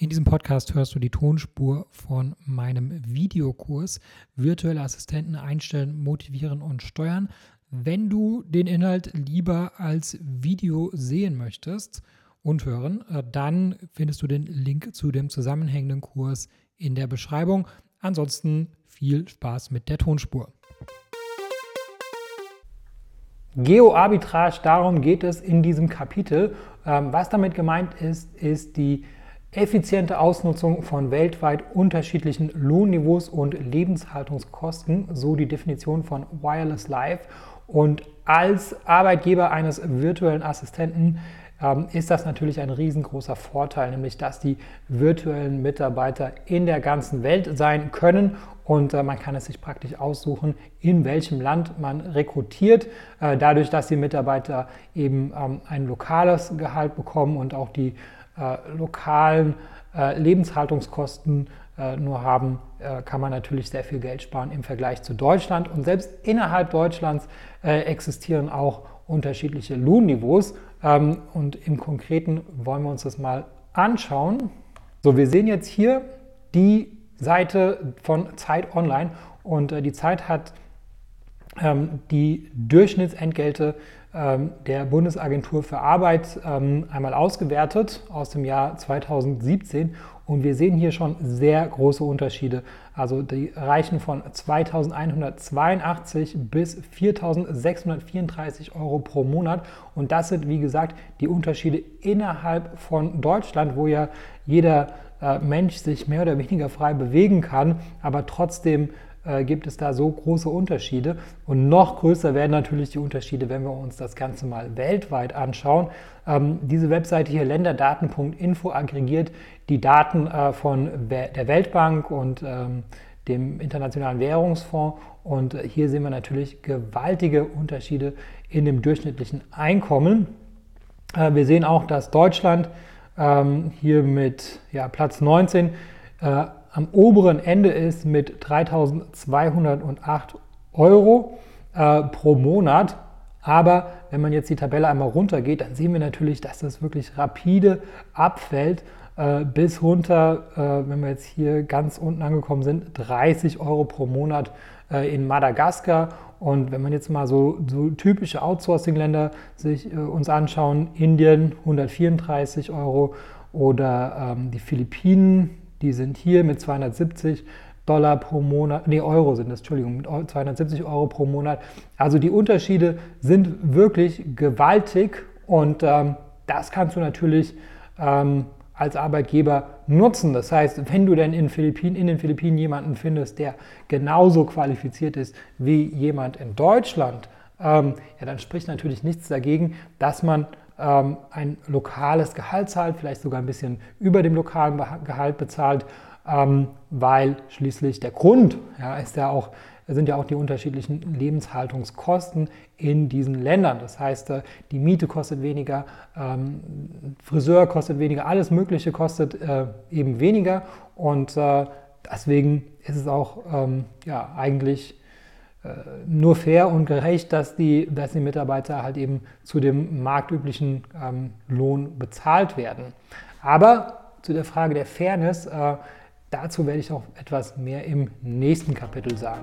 In diesem Podcast hörst du die Tonspur von meinem Videokurs Virtuelle Assistenten einstellen, motivieren und steuern. Wenn du den Inhalt lieber als Video sehen möchtest und hören, äh, dann findest du den Link zu dem zusammenhängenden Kurs in der Beschreibung. Ansonsten viel Spaß mit der Tonspur. Geoarbitrage, darum geht es in diesem Kapitel. Ähm, was damit gemeint ist, ist die effiziente Ausnutzung von weltweit unterschiedlichen Lohnniveaus und Lebenshaltungskosten, so die Definition von Wireless Life. Und als Arbeitgeber eines virtuellen Assistenten ähm, ist das natürlich ein riesengroßer Vorteil, nämlich dass die virtuellen Mitarbeiter in der ganzen Welt sein können und äh, man kann es sich praktisch aussuchen, in welchem Land man rekrutiert, äh, dadurch, dass die Mitarbeiter eben ähm, ein lokales Gehalt bekommen und auch die lokalen äh, Lebenshaltungskosten äh, nur haben, kann man natürlich sehr viel Geld sparen im Vergleich zu Deutschland. Und selbst innerhalb Deutschlands existieren auch unterschiedliche Lohnniveaus. Ähm, und im Konkreten wollen wir uns das mal anschauen. So, wir sehen jetzt hier die Seite von Zeit Online und die Zeit hat die Durchschnittsentgelte ähm, der Bundesagentur für Arbeit ähm, einmal ausgewertet aus dem Jahr 2017 und wir sehen hier schon sehr große Unterschiede. Also die reichen von 2182 bis 4634 Euro pro Monat. Und das sind wie gesagt die Unterschiede innerhalb von Deutschland, wo ja jeder äh, Mensch sich mehr oder weniger frei bewegen kann, aber trotzdem äh, gibt es da so große Unterschiede. Und noch größer werden natürlich die Unterschiede, wenn wir uns das Ganze mal weltweit anschauen. Ähm, diese Webseite hier länderdaten.info aggregiert die Daten äh, von der Weltbank und ähm, dem Internationalen Währungsfonds. Und äh, hier sehen wir natürlich gewaltige Unterschiede in dem durchschnittlichen Einkommen. Äh, wir sehen auch, dass Deutschland ähm, hier mit ja, Platz 19 äh, am oberen Ende ist mit 3.208 Euro äh, pro Monat. Aber wenn man jetzt die Tabelle einmal runtergeht, dann sehen wir natürlich, dass das wirklich rapide abfällt äh, bis runter, äh, wenn wir jetzt hier ganz unten angekommen sind, 30 Euro pro Monat äh, in Madagaskar. Und wenn man jetzt mal so, so typische Outsourcing-Länder sich äh, uns anschauen, Indien 134 Euro oder ähm, die Philippinen die sind hier mit 270 Dollar pro Monat, nee, Euro sind das, Entschuldigung, mit 270 Euro pro Monat. Also die Unterschiede sind wirklich gewaltig und ähm, das kannst du natürlich ähm, als Arbeitgeber nutzen. Das heißt, wenn du denn in, Philippinen, in den Philippinen jemanden findest, der genauso qualifiziert ist wie jemand in Deutschland, ähm, ja, dann spricht natürlich nichts dagegen, dass man ähm, ein lokales Gehalt zahlt, vielleicht sogar ein bisschen über dem lokalen Gehalt bezahlt, ähm, weil schließlich der Grund ja, ist ja auch, sind ja auch die unterschiedlichen Lebenshaltungskosten in diesen Ländern. Das heißt, äh, die Miete kostet weniger, ähm, Friseur kostet weniger, alles Mögliche kostet äh, eben weniger und äh, deswegen ist es auch ähm, ja, eigentlich nur fair und gerecht, dass die, dass die Mitarbeiter halt eben zu dem marktüblichen ähm, Lohn bezahlt werden. Aber zu der Frage der Fairness, äh, dazu werde ich auch etwas mehr im nächsten Kapitel sagen.